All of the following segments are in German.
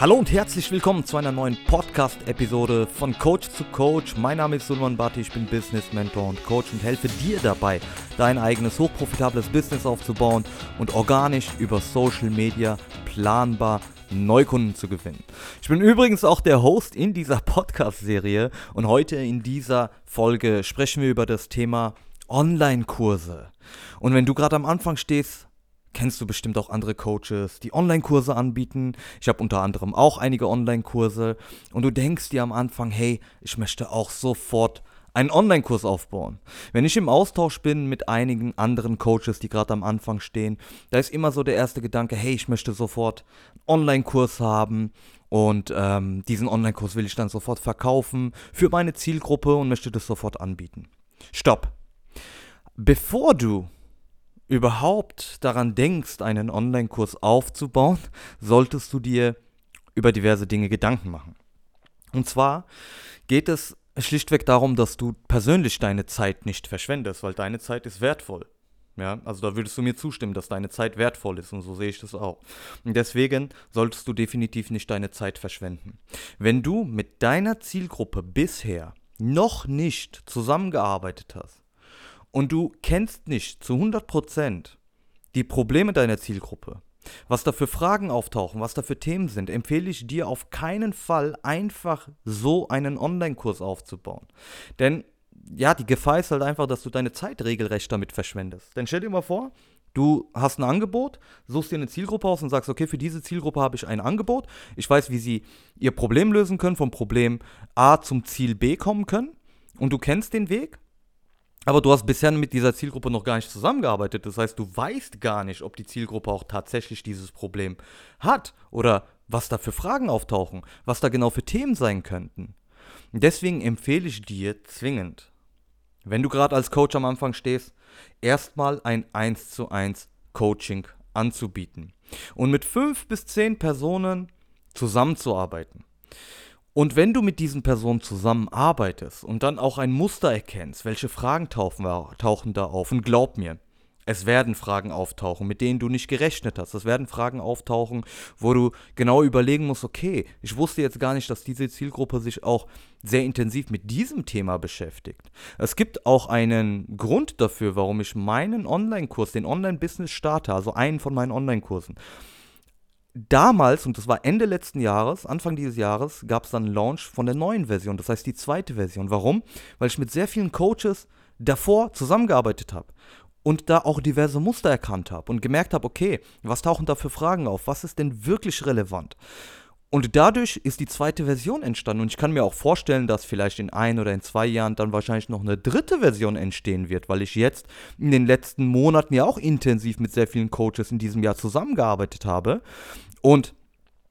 Hallo und herzlich willkommen zu einer neuen Podcast-Episode von Coach zu Coach. Mein Name ist Sulman Bhatti, ich bin Business Mentor und Coach und helfe dir dabei, dein eigenes hochprofitables Business aufzubauen und organisch über Social Media planbar Neukunden zu gewinnen. Ich bin übrigens auch der Host in dieser Podcast-Serie und heute in dieser Folge sprechen wir über das Thema Online-Kurse. Und wenn du gerade am Anfang stehst, kennst du bestimmt auch andere Coaches, die Online-Kurse anbieten. Ich habe unter anderem auch einige Online-Kurse. Und du denkst dir am Anfang, hey, ich möchte auch sofort einen Online-Kurs aufbauen. Wenn ich im Austausch bin mit einigen anderen Coaches, die gerade am Anfang stehen, da ist immer so der erste Gedanke, hey, ich möchte sofort einen Online-Kurs haben und ähm, diesen Online-Kurs will ich dann sofort verkaufen für meine Zielgruppe und möchte das sofort anbieten. Stopp. Bevor du überhaupt daran denkst, einen Online-Kurs aufzubauen, solltest du dir über diverse Dinge Gedanken machen. Und zwar geht es schlichtweg darum, dass du persönlich deine Zeit nicht verschwendest, weil deine Zeit ist wertvoll. Ja, also da würdest du mir zustimmen, dass deine Zeit wertvoll ist und so sehe ich das auch. Und deswegen solltest du definitiv nicht deine Zeit verschwenden. Wenn du mit deiner Zielgruppe bisher noch nicht zusammengearbeitet hast, und du kennst nicht zu 100% die Probleme deiner Zielgruppe, was da für Fragen auftauchen, was da für Themen sind, empfehle ich dir auf keinen Fall einfach so einen Online-Kurs aufzubauen. Denn ja, die Gefahr ist halt einfach, dass du deine Zeit regelrecht damit verschwendest. Denn stell dir mal vor, du hast ein Angebot, suchst dir eine Zielgruppe aus und sagst, okay, für diese Zielgruppe habe ich ein Angebot. Ich weiß, wie sie ihr Problem lösen können, vom Problem A zum Ziel B kommen können. Und du kennst den Weg aber du hast bisher mit dieser Zielgruppe noch gar nicht zusammengearbeitet. Das heißt, du weißt gar nicht, ob die Zielgruppe auch tatsächlich dieses Problem hat oder was da für Fragen auftauchen, was da genau für Themen sein könnten. Deswegen empfehle ich dir zwingend, wenn du gerade als Coach am Anfang stehst, erstmal ein 1 zu 1 Coaching anzubieten und mit fünf bis zehn Personen zusammenzuarbeiten. Und wenn du mit diesen Personen zusammenarbeitest und dann auch ein Muster erkennst, welche Fragen tauchen, tauchen da auf, und glaub mir, es werden Fragen auftauchen, mit denen du nicht gerechnet hast. Es werden Fragen auftauchen, wo du genau überlegen musst, okay, ich wusste jetzt gar nicht, dass diese Zielgruppe sich auch sehr intensiv mit diesem Thema beschäftigt. Es gibt auch einen Grund dafür, warum ich meinen Online-Kurs, den Online-Business starte, also einen von meinen Online-Kursen, damals, und das war Ende letzten Jahres, Anfang dieses Jahres, gab es dann einen Launch von der neuen Version, das heißt die zweite Version. Warum? Weil ich mit sehr vielen Coaches davor zusammengearbeitet habe und da auch diverse Muster erkannt habe und gemerkt habe, okay, was tauchen da für Fragen auf? Was ist denn wirklich relevant? Und dadurch ist die zweite Version entstanden. Und ich kann mir auch vorstellen, dass vielleicht in ein oder in zwei Jahren dann wahrscheinlich noch eine dritte Version entstehen wird, weil ich jetzt in den letzten Monaten ja auch intensiv mit sehr vielen Coaches in diesem Jahr zusammengearbeitet habe. Und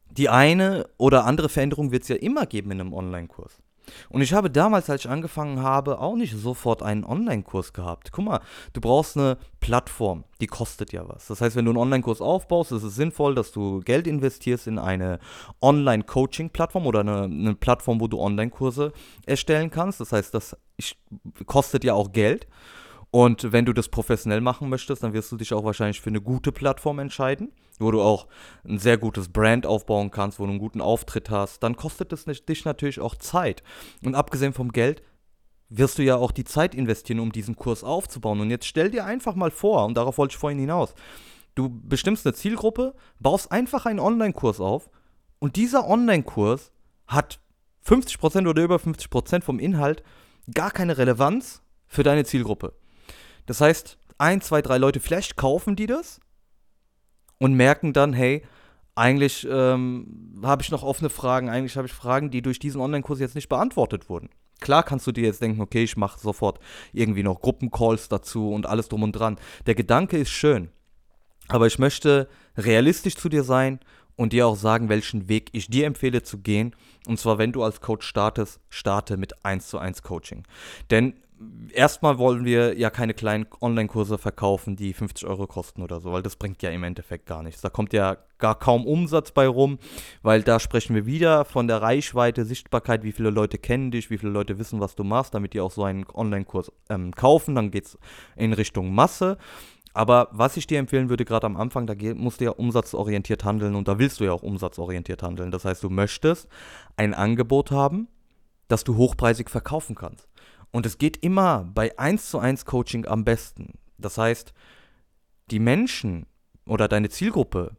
die eine oder andere Veränderung wird es ja immer geben in einem Online-Kurs. Und ich habe damals, als ich angefangen habe, auch nicht sofort einen Online-Kurs gehabt. Guck mal, du brauchst eine Plattform, die kostet ja was. Das heißt, wenn du einen Online-Kurs aufbaust, ist es sinnvoll, dass du Geld investierst in eine Online-Coaching-Plattform oder eine, eine, Plattform, wo du Online-Kurse erstellen kannst. Das heißt, das kostet ja auch Geld. Und wenn du das professionell machen möchtest, dann wirst du dich auch wahrscheinlich für eine gute Plattform entscheiden, wo du auch ein sehr gutes Brand aufbauen kannst, wo du einen guten Auftritt hast. Dann kostet es dich natürlich auch Zeit. Und abgesehen vom Geld wirst du ja auch die Zeit investieren, um diesen Kurs aufzubauen. Und jetzt stell dir einfach mal vor, und darauf wollte ich vorhin hinaus, du bestimmst eine Zielgruppe, baust einfach einen Online-Kurs auf und dieser Online-Kurs hat 50% oder über 50% vom Inhalt gar keine Relevanz für deine Zielgruppe. Das heißt, ein, zwei, drei Leute, vielleicht kaufen die das und merken dann, hey, eigentlich ähm, habe ich noch offene Fragen, eigentlich habe ich Fragen, die durch diesen Online-Kurs jetzt nicht beantwortet wurden. Klar kannst du dir jetzt denken, okay, ich mache sofort irgendwie noch Gruppencalls dazu und alles drum und dran. Der Gedanke ist schön, aber ich möchte realistisch zu dir sein und dir auch sagen, welchen Weg ich dir empfehle zu gehen. Und zwar, wenn du als Coach startest, starte mit 1 zu 1 Coaching. Denn erstmal wollen wir ja keine kleinen Online-Kurse verkaufen, die 50 Euro kosten oder so, weil das bringt ja im Endeffekt gar nichts. Da kommt ja gar kaum Umsatz bei rum, weil da sprechen wir wieder von der Reichweite, Sichtbarkeit, wie viele Leute kennen dich, wie viele Leute wissen, was du machst, damit die auch so einen Online-Kurs ähm, kaufen. Dann geht es in Richtung Masse. Aber was ich dir empfehlen würde, gerade am Anfang, da musst du ja umsatzorientiert handeln und da willst du ja auch umsatzorientiert handeln. Das heißt, du möchtest ein Angebot haben, das du hochpreisig verkaufen kannst. Und es geht immer bei 1 zu 1 Coaching am besten. Das heißt, die Menschen oder deine Zielgruppe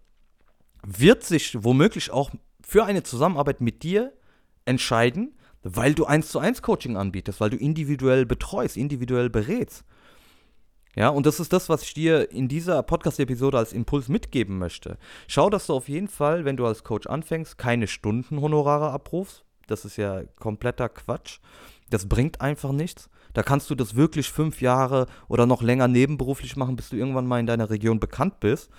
wird sich womöglich auch für eine Zusammenarbeit mit dir entscheiden, weil du 1 zu 1 Coaching anbietest, weil du individuell betreust, individuell berätst. Ja, und das ist das, was ich dir in dieser Podcast-Episode als Impuls mitgeben möchte. Schau, dass du auf jeden Fall, wenn du als Coach anfängst, keine Stundenhonorare abrufst. Das ist ja kompletter Quatsch. Das bringt einfach nichts. Da kannst du das wirklich fünf Jahre oder noch länger nebenberuflich machen, bis du irgendwann mal in deiner Region bekannt bist.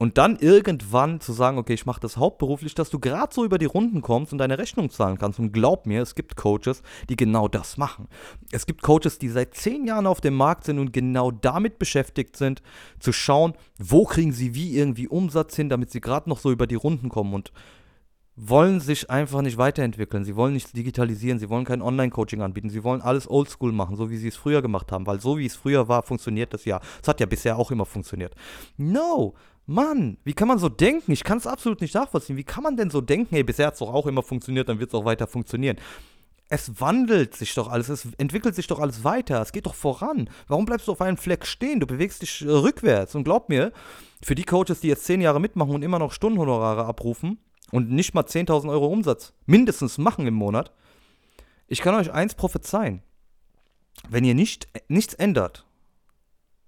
Und dann irgendwann zu sagen, okay, ich mache das hauptberuflich, dass du gerade so über die Runden kommst und deine Rechnung zahlen kannst. Und glaub mir, es gibt Coaches, die genau das machen. Es gibt Coaches, die seit zehn Jahren auf dem Markt sind und genau damit beschäftigt sind, zu schauen, wo kriegen sie wie irgendwie Umsatz hin, damit sie gerade noch so über die Runden kommen. Und wollen sich einfach nicht weiterentwickeln. Sie wollen nichts digitalisieren. Sie wollen kein Online-Coaching anbieten. Sie wollen alles oldschool machen, so wie sie es früher gemacht haben. Weil so wie es früher war, funktioniert das ja. Es hat ja bisher auch immer funktioniert. No, Mann, wie kann man so denken? Ich kann es absolut nicht nachvollziehen. Wie kann man denn so denken? Hey, bisher hat es doch auch immer funktioniert, dann wird es auch weiter funktionieren. Es wandelt sich doch alles, es entwickelt sich doch alles weiter, es geht doch voran. Warum bleibst du auf einem Fleck stehen? Du bewegst dich äh, rückwärts. Und glaub mir, für die Coaches, die jetzt zehn Jahre mitmachen und immer noch Stundenhonorare abrufen, und nicht mal 10.000 Euro Umsatz mindestens machen im Monat, ich kann euch eins prophezeien. Wenn ihr nicht, nichts ändert,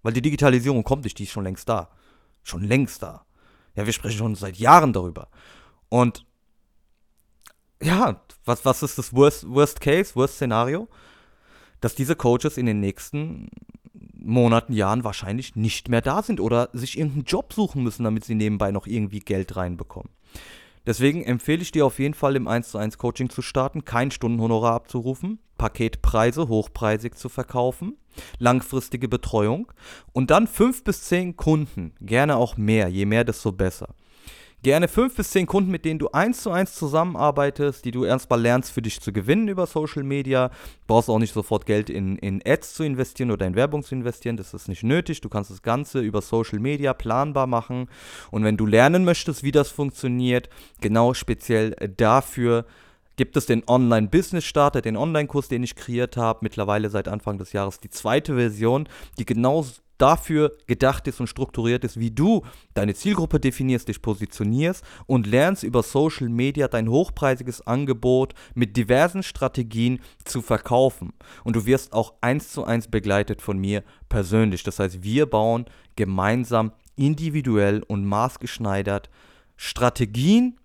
weil die Digitalisierung kommt nicht, die ist schon längst da. Schon längst da. Ja, wir sprechen schon seit Jahren darüber. Und ja, was, was ist das Worst, Worst Case, Worst Szenario? Dass diese Coaches in den nächsten Monaten, Jahren wahrscheinlich nicht mehr da sind oder sich irgendeinen Job suchen müssen, damit sie nebenbei noch irgendwie Geld reinbekommen. Deswegen empfehle ich dir auf jeden Fall im 1 zu 1 Coaching zu starten, kein Stundenhonorar abzurufen, Paketpreise hochpreisig zu verkaufen, langfristige Betreuung und dann 5 bis 10 Kunden, gerne auch mehr, je mehr, desto besser. Gerne fünf bis zehn Kunden, mit denen du eins zu eins zusammenarbeitest, die du erstmal lernst für dich zu gewinnen über Social Media. Brauchst auch nicht sofort Geld in, in Ads zu investieren oder in Werbung zu investieren. Das ist nicht nötig. Du kannst das Ganze über Social Media planbar machen. Und wenn du lernen möchtest, wie das funktioniert, genau speziell dafür gibt es den Online-Business-Starter, den Online-Kurs, den ich kreiert habe, mittlerweile seit Anfang des Jahres die zweite Version, die genau dafür gedacht ist und strukturiert ist, wie du deine Zielgruppe definierst, dich positionierst und lernst über Social Media dein hochpreisiges Angebot mit diversen Strategien zu verkaufen. Und du wirst auch eins zu eins begleitet von mir persönlich. Das heißt, wir bauen gemeinsam individuell und maßgeschneidert Strategien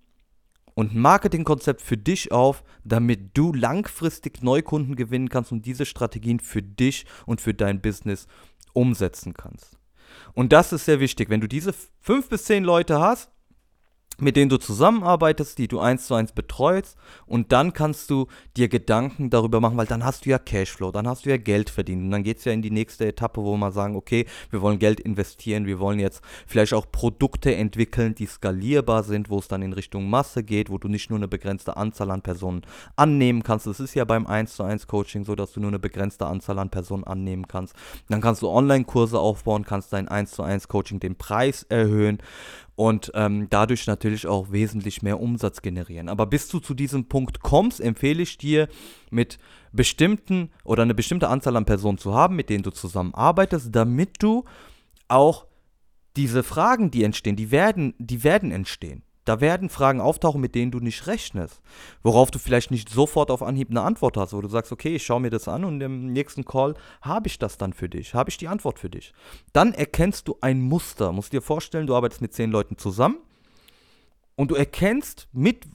und Marketingkonzept für dich auf, damit du langfristig Neukunden gewinnen kannst und diese Strategien für dich und für dein Business umsetzen kannst. Und das ist sehr wichtig. Wenn du diese fünf bis zehn Leute hast, mit denen du zusammenarbeitest, die du eins zu eins betreust und dann kannst du dir Gedanken darüber machen, weil dann hast du ja Cashflow, dann hast du ja Geld verdient und dann geht es ja in die nächste Etappe, wo wir sagen, okay, wir wollen Geld investieren, wir wollen jetzt vielleicht auch Produkte entwickeln, die skalierbar sind, wo es dann in Richtung Masse geht, wo du nicht nur eine begrenzte Anzahl an Personen annehmen kannst. Das ist ja beim 1 zu 1 Coaching so, dass du nur eine begrenzte Anzahl an Personen annehmen kannst. Dann kannst du Online-Kurse aufbauen, kannst dein 1 zu 1 Coaching den Preis erhöhen und ähm, dadurch natürlich auch wesentlich mehr Umsatz generieren. Aber bis du zu diesem Punkt kommst, empfehle ich dir, mit bestimmten oder eine bestimmte Anzahl an Personen zu haben, mit denen du zusammenarbeitest, damit du auch diese Fragen, die entstehen, die werden, die werden entstehen. Da werden Fragen auftauchen, mit denen du nicht rechnest. Worauf du vielleicht nicht sofort auf Anhieb eine Antwort hast, wo du sagst, okay, ich schaue mir das an und im nächsten Call habe ich das dann für dich, habe ich die Antwort für dich. Dann erkennst du ein Muster. Musst dir vorstellen, du arbeitest mit zehn Leuten zusammen und du erkennst mit,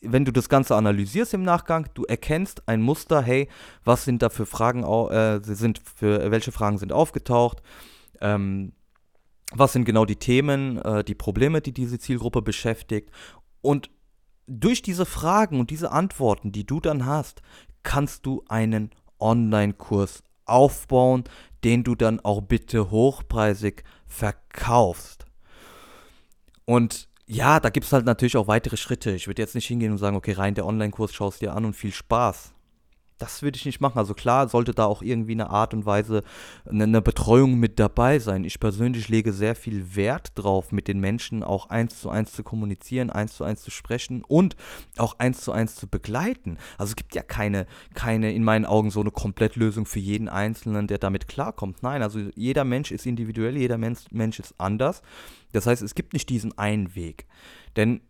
wenn du das Ganze analysierst im Nachgang, du erkennst ein Muster, hey, was sind da für Fragen, äh, sind für welche Fragen sind aufgetaucht, ähm, was sind genau die Themen, äh, die Probleme, die diese Zielgruppe beschäftigt. Und durch diese Fragen und diese Antworten, die du dann hast, kannst du einen Online-Kurs aufbauen, den du dann auch bitte hochpreisig verkaufst. Und ja, da gibt es halt natürlich auch weitere Schritte. Ich würde jetzt nicht hingehen und sagen, okay, rein der Online-Kurs schaust dir an und viel Spaß. Das würde ich nicht machen. Also klar sollte da auch irgendwie eine Art und Weise eine, Betreuung mit dabei sein. Ich persönlich lege sehr viel Wert drauf, mit den Menschen auch eins zu eins zu kommunizieren, eins zu eins zu sprechen und auch eins zu eins zu begleiten. Also es gibt ja keine, keine in meinen Augen so eine Komplettlösung für jeden Einzelnen, der damit klarkommt. Nein, also jeder Mensch ist individuell, jeder Mensch, Mensch ist anders. Das heißt, es gibt nicht diesen einen Weg. Denn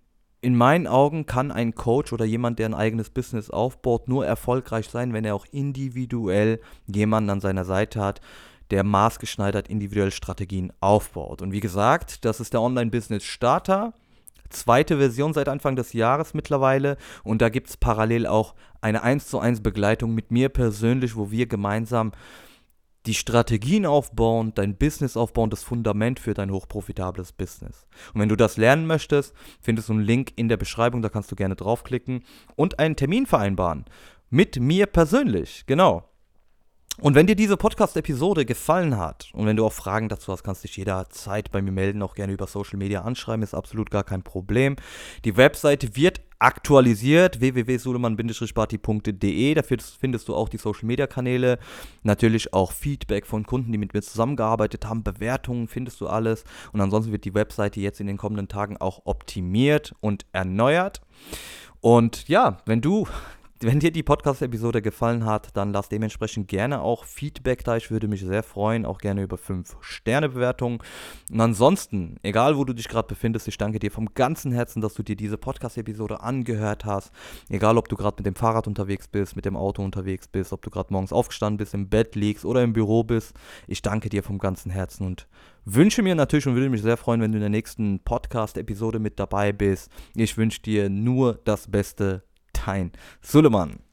in meinen Augen kann ein Coach oder jemand, der ein eigenes Business aufbaut, nur erfolgreich sein, wenn er auch individuell jemanden an seiner Seite hat, der maßgeschneidert individuell Strategien aufbaut. Und wie gesagt, das ist der Online-Business Starter. Zweite Version seit Anfang des Jahres mittlerweile. Und da gibt es parallel auch eine 1 zu 1 Begleitung mit mir persönlich, wo wir gemeinsam die Strategien aufbauen, dein Business aufbauen, das Fundament für dein hochprofitables Business. Und wenn du das lernen möchtest, findest du einen Link in der Beschreibung, da kannst du gerne draufklicken und einen Termin vereinbaren. Mit mir persönlich, genau. Und wenn dir diese Podcast-Episode gefallen hat und wenn du auch Fragen dazu hast, kannst du dich jederzeit bei mir melden, auch gerne über Social Media anschreiben, ist absolut gar kein Problem. Die Webseite wird aktualisiert, www.suleman-party.de, da findest du auch die Social Media Kanäle, natürlich auch Feedback von Kunden, die mit mir zusammengearbeitet haben, Bewertungen, findest du alles. Und ansonsten wird die Webseite jetzt in den kommenden Tagen auch optimiert und erneuert. Und ja, wenn du wenn dir die Podcast-Episode gefallen hat, dann lass dementsprechend gerne auch Feedback da. Ich würde mich sehr freuen, auch gerne über 5-Sterne-Bewertungen. Und ansonsten, egal wo du dich gerade befindest, ich danke dir vom ganzen Herzen, dass du dir diese Podcast-Episode angehört hast. Egal, ob du gerade mit dem Fahrrad unterwegs bist, mit dem Auto unterwegs bist, ob du gerade morgens aufgestanden bist, im Bett liegst oder im Büro bist. Ich danke dir vom ganzen Herzen und wünsche mir natürlich und würde mich sehr freuen, wenn du in der nächsten Podcast-Episode mit dabei bist. Ich wünsche dir nur das Beste dein Suleiman.